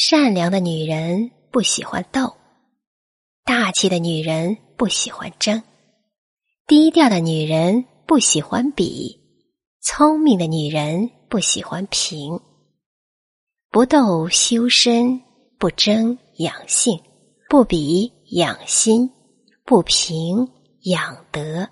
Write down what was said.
善良的女人不喜欢斗。大气的女人不喜欢争。低调的女人不喜欢比。聪明的女人不喜欢贫不斗修身不争养性不比养心不平养德。